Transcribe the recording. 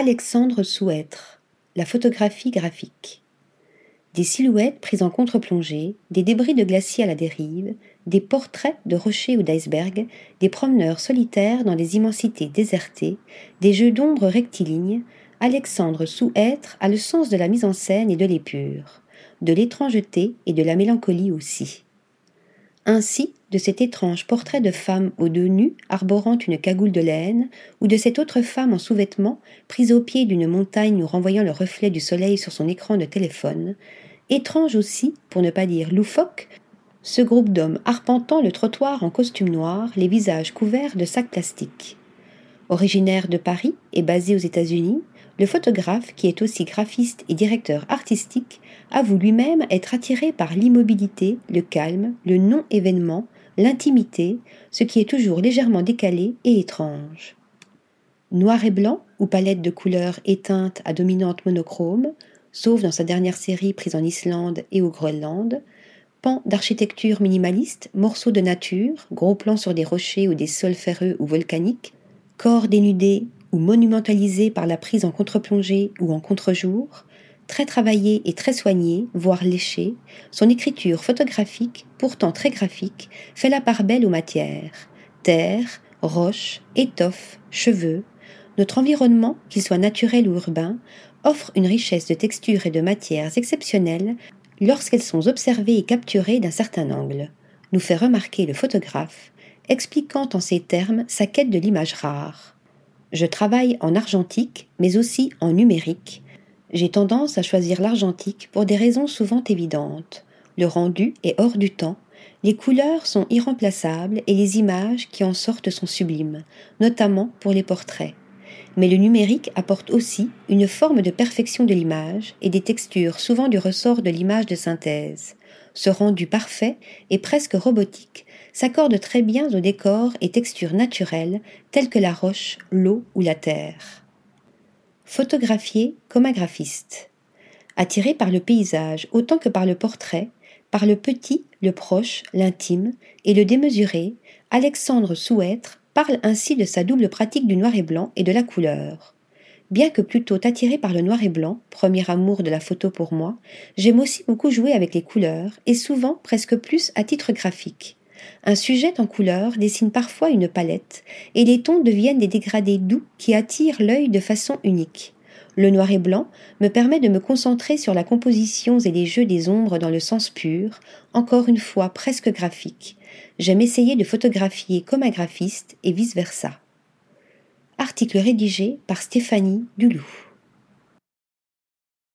Alexandre Souêtre, la photographie graphique. Des silhouettes prises en contre-plongée, des débris de glaciers à la dérive, des portraits de rochers ou d'icebergs, des promeneurs solitaires dans les immensités désertées, des jeux d'ombre rectilignes, Alexandre Souêtre a le sens de la mise en scène et de l'épure, de l'étrangeté et de la mélancolie aussi. Ainsi, de cet étrange portrait de femme aux deux nus arborant une cagoule de laine, ou de cette autre femme en sous-vêtements prise au pied d'une montagne nous renvoyant le reflet du soleil sur son écran de téléphone, étrange aussi, pour ne pas dire loufoque, ce groupe d'hommes arpentant le trottoir en costume noir, les visages couverts de sacs plastiques. Originaire de Paris et basé aux États-Unis, le photographe, qui est aussi graphiste et directeur artistique, avoue lui-même être attiré par l'immobilité, le calme, le non-événement, l'intimité, ce qui est toujours légèrement décalé et étrange. Noir et blanc ou palette de couleurs éteintes à dominante monochrome, sauf dans sa dernière série prise en Islande et au Groenland, pans d'architecture minimaliste, morceaux de nature, gros plans sur des rochers ou des sols ferreux ou volcaniques, corps dénudés ou monumentalisés par la prise en contre-plongée ou en contre-jour, très travaillé et très soigné, voire léché, son écriture photographique, pourtant très graphique, fait la part belle aux matières. Terre, roche, étoffe, cheveux. Notre environnement, qu'il soit naturel ou urbain, offre une richesse de textures et de matières exceptionnelles lorsqu'elles sont observées et capturées d'un certain angle, nous fait remarquer le photographe, expliquant en ces termes sa quête de l'image rare. Je travaille en argentique, mais aussi en numérique, j'ai tendance à choisir l'argentique pour des raisons souvent évidentes. Le rendu est hors du temps, les couleurs sont irremplaçables et les images qui en sortent sont sublimes, notamment pour les portraits. Mais le numérique apporte aussi une forme de perfection de l'image et des textures souvent du ressort de l'image de synthèse. Ce rendu parfait et presque robotique s'accorde très bien aux décors et textures naturelles telles que la roche, l'eau ou la terre photographié comme un graphiste. Attiré par le paysage autant que par le portrait, par le petit, le proche, l'intime et le démesuré, Alexandre Souêtre parle ainsi de sa double pratique du noir et blanc et de la couleur. Bien que plutôt attiré par le noir et blanc, premier amour de la photo pour moi, j'aime aussi beaucoup jouer avec les couleurs, et souvent presque plus à titre graphique. Un sujet en couleur dessine parfois une palette, et les tons deviennent des dégradés doux qui attirent l'œil de façon unique. Le noir et blanc me permet de me concentrer sur la composition et les jeux des ombres dans le sens pur, encore une fois presque graphique. J'aime essayer de photographier comme un graphiste et vice-versa. Article rédigé par Stéphanie Dulou.